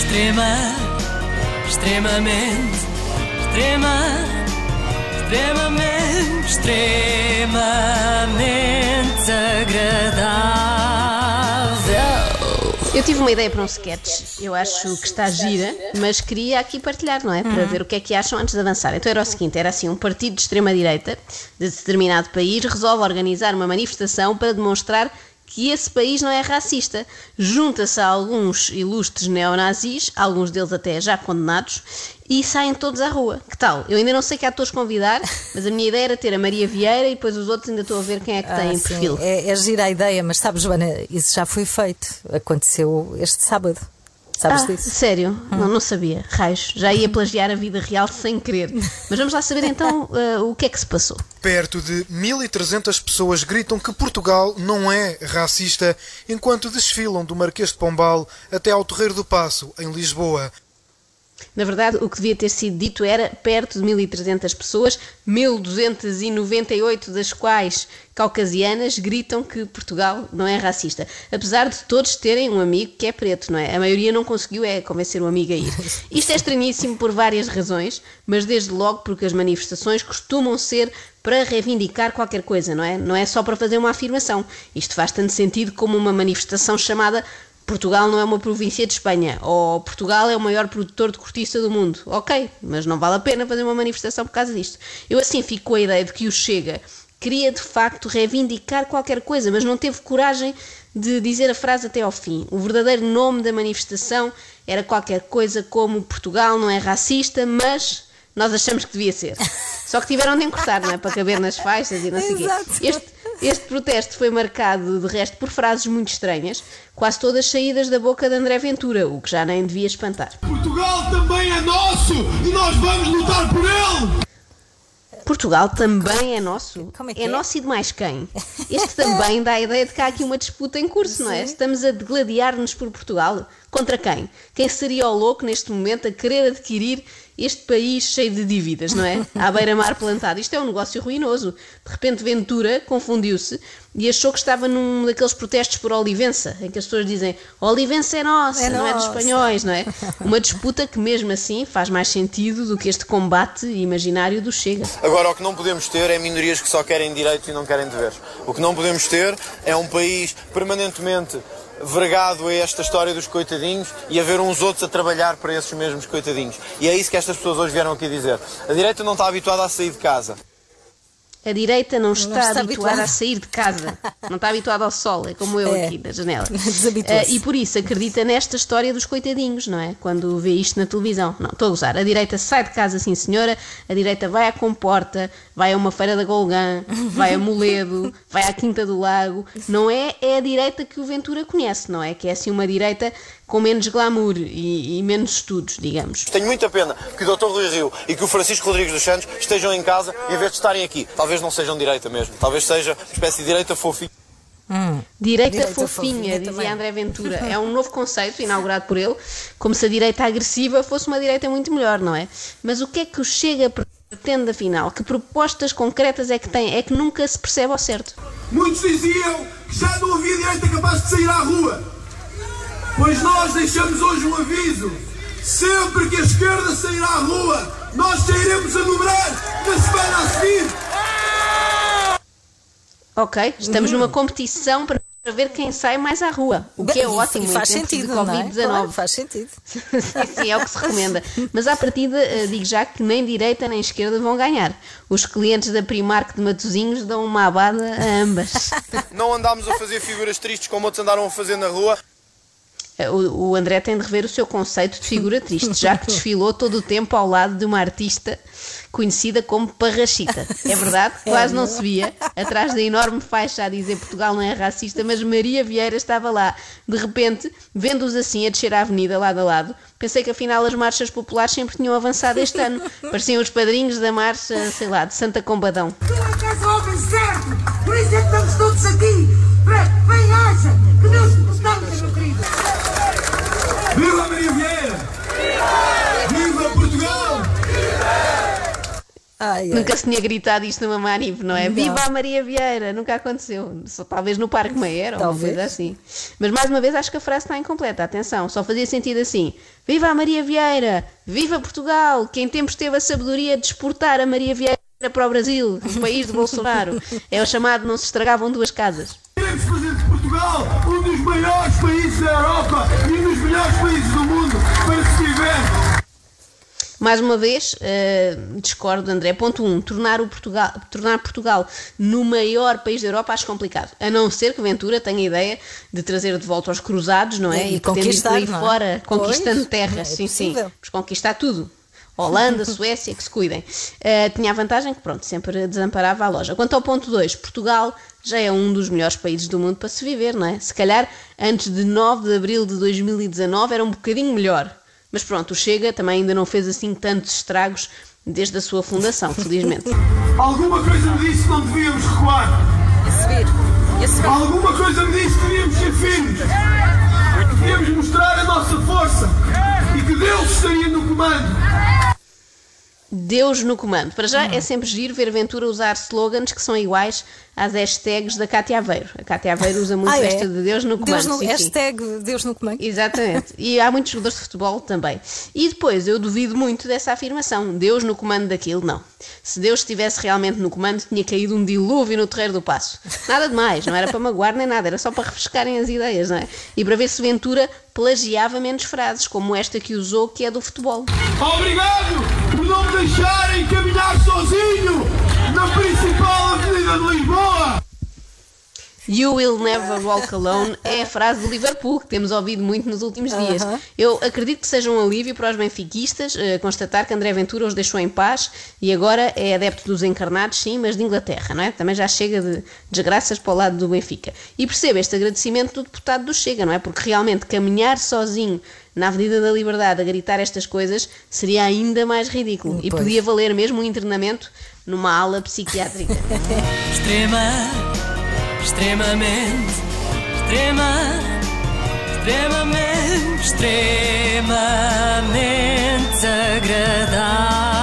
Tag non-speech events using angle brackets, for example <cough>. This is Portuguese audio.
Extrema, extremamente, extrema, extremamente, extremamente agradável. Eu tive uma ideia para um sketch, eu acho que está gira, mas queria aqui partilhar, não é? Para ver o que é que acham antes de avançar. Então era o seguinte: era assim, um partido de extrema-direita de determinado país resolve organizar uma manifestação para demonstrar que esse país não é racista. Junta-se a alguns ilustres neonazis, alguns deles até já condenados, e saem todos à rua. Que tal? Eu ainda não sei que atores convidar, mas a minha ideia era ter a Maria Vieira e depois os outros ainda estou a ver quem é que tem Ah, sim, perfil. É, é gira a ideia, mas sabes, Joana, isso já foi feito. Aconteceu este sábado. Sabes Ah, disso? sério? Não, não sabia. Raios. Já ia plagiar a vida real sem querer. <laughs> Mas vamos lá saber então ah, o que é que se passou. Perto de 1.300 pessoas gritam que Portugal não é racista enquanto desfilam do Marquês de Pombal até ao Terreiro do Passo, em Lisboa. Na verdade, o que devia ter sido dito era perto de 1.300 pessoas, 1.298 das quais caucasianas, gritam que Portugal não é racista. Apesar de todos terem um amigo que é preto, não é? A maioria não conseguiu é convencer o amigo a ir. <laughs> Isto é estranhíssimo por várias razões, mas desde logo porque as manifestações costumam ser para reivindicar qualquer coisa, não é? Não é só para fazer uma afirmação. Isto faz tanto sentido como uma manifestação chamada Portugal não é uma província de Espanha, ou Portugal é o maior produtor de cortiça do mundo. Ok, mas não vale a pena fazer uma manifestação por causa disto. Eu assim fico com a ideia de que o Chega queria de facto reivindicar qualquer coisa, mas não teve coragem de dizer a frase até ao fim. O verdadeiro nome da manifestação era qualquer coisa como Portugal não é racista, mas nós achamos que devia ser. Só que tiveram de encurtar, não é? Para caber nas faixas e não sei o quê. Este, este protesto foi marcado, de resto, por frases muito estranhas, quase todas saídas da boca de André Ventura, o que já nem devia espantar. Portugal também é nosso e nós vamos lutar por ele! Portugal também é nosso. Como é que é? nosso e de mais quem? Este também dá a ideia de que há aqui uma disputa em curso, não é? Estamos a degladiar-nos por Portugal. Contra quem? Quem seria o louco neste momento a querer adquirir este país cheio de dívidas, não é? À beira-mar plantado. Isto é um negócio ruinoso. De repente, Ventura confundiu-se e achou que estava num daqueles protestos por Olivença, em que as pessoas dizem Olivença é nossa, É não é dos nossa. espanhóis, não é? Uma disputa que, mesmo assim, faz mais sentido do que este combate imaginário do Chega. Agora, o que não podemos ter é minorias que só querem direitos e não querem deveres. O que não podemos ter é um país permanentemente vergado a esta história dos coitadinhos e haver uns outros a trabalhar para esses mesmos coitadinhos. E é isso que estas pessoas hoje vieram aqui dizer. A direita não está habituada a sair de casa. A direita não está, está habituada habituada. a sair de casa, não está habituada ao sol, é como eu É. aqui na janela. Eh, e por isso acredita nesta história dos coitadinhos, não é? Quando vê isto na televisão. Não, estou a gozar. A direita sai de casa, sim senhora, a direita vai à Comporta, vai a uma feira da Golgã, <laughs> vai a Moledo, vai à Quinta do Lago. Não é, é a direita que o Ventura conhece, não é? Que é assim uma direita com menos glamour e, e menos estudos, digamos. Tenho muita pena que o Dr. Rui Rio e que o Francisco Rodrigues dos Santos estejam em casa em vez de estarem aqui. Talvez não sejam direita mesmo. Talvez seja uma espécie de direita fofinha. Direita, Direita fofinha, fofinha dizia também. André Ventura. <laughs> É um novo conceito inaugurado por ele, como se a direita agressiva fosse uma direita muito melhor, não é? Mas o que é que o Chega pretende afinal? Que propostas concretas é que tem? É que nunca se percebe ao certo. Muitos diziam que já não havia direita capaz de sair à rua. Pois nós deixamos hoje um aviso. Sempre que a esquerda sair à rua, nós sairemos a dobrar na semana a seguir. Ok, estamos numa competição para para ver quem sai mais à rua, o que é Bem, ótimo e em faz sentido, é? Covid-19. Claro, faz sentido. <laughs> sim, sim, é o que se recomenda. Mas à partida, eh, digo já que nem direita nem esquerda vão ganhar. Os clientes da Primark de Matosinhos dão uma abada a ambas. <laughs> Não andámos a fazer figuras tristes como outros andaram a fazer na rua. O, o André tem de rever o seu conceito de figura triste, já que desfilou todo o tempo ao lado de uma artista conhecida como Parrachita. É verdade, quase não se via, atrás da enorme faixa a dizer Portugal não é racista, mas Maria Vieira estava lá. De repente, vendo-os assim a descer a avenida lado a lado, pensei que afinal as marchas populares sempre tinham avançado este ano. Pareciam os padrinhos da marcha, sei lá, de Santa Combadão. Tu é que és o homem certo, por isso é que estamos todos aqui, para que bem haja, que Deus proteja, meu querido. Viva Maria Vieira! Viva Portugal! Ai, Ai, ai. Nunca se tinha gritado isto numa manif, não é? Não. Viva a Maria Vieira! Nunca aconteceu. Só, talvez no Parque Meyer ou uma Talvez. coisa assim. Mas mais uma vez acho que a frase está incompleta. Atenção, só fazia sentido assim: Viva a Maria Vieira! Viva Portugal! Que em tempos teve a sabedoria de exportar a Maria Vieira para o Brasil, o país de Bolsonaro. É o chamado não se estragavam duas casas. Queremos fazer de Portugal um dos maiores países da Europa melhores países do mundo para se viver. Mais uma vez, eh, discordo, André. Ponto 1. Um, tornar, o Portugal, tornar Portugal no maior país da Europa acho complicado. A não ser que Ventura tenha a ideia de trazer de volta os cruzados, não é? E pretende ir por aí conquistar, não é? fora, conquistando Pois, terra. é sim, sim. Vamos conquistar tudo. Holanda, Suécia, que se cuidem. Eh, tinha a vantagem que, pronto, sempre desamparava a loja. Quanto ao ponto 2, Portugal já é um dos melhores países do mundo para se viver, não é? Se calhar antes de 9 de abril de 2019 era um bocadinho melhor. Mas pronto, o Chega também ainda não fez assim tantos estragos desde a sua fundação, felizmente. <laughs> Alguma coisa me disse que não devíamos recuar. E subir. E subir. Alguma coisa me disse que devíamos ser firmes. Que devíamos mostrar a nossa força. E que Deus estaria no comando. Deus no comando. Para Hum. já é sempre giro ver Ventura usar slogans que são iguais às hashtags da Cátia Aveiro. A Cátia Aveiro usa muito Ah, é? esta de Deus no comando. Deus no, sim, sim. hashtag Deus no comando. Exatamente. E há muitos jogadores de futebol também. E depois, eu duvido muito dessa afirmação. Deus no comando daquilo, não. Se Deus estivesse realmente no comando, tinha caído um dilúvio no terreiro do passo. Nada de mais, não era para magoar nem nada, era só para refrescarem as ideias, não é? E para ver se Ventura plagiava menos frases, como esta que usou, que é do futebol. Obrigado por não me deixarem caminhar sozinho na principal avenida de Lisboa. You will never walk alone é a frase do Liverpool que temos ouvido muito nos últimos dias. Aham. Eu acredito que seja um alívio para os benfiquistas eh, constatar que André Ventura os deixou em paz e agora é adepto dos encarnados, sim, mas de Inglaterra, não é? Também já chega de desgraças para o lado do Benfica. E percebo este agradecimento do deputado do Chega, não é? Porque realmente caminhar sozinho na Avenida da Liberdade a gritar estas coisas seria ainda mais ridículo e Pois. podia valer mesmo um internamento numa ala psiquiátrica. <laughs> Extrema, extremamente, extrema, extremamente, extremamente agradável.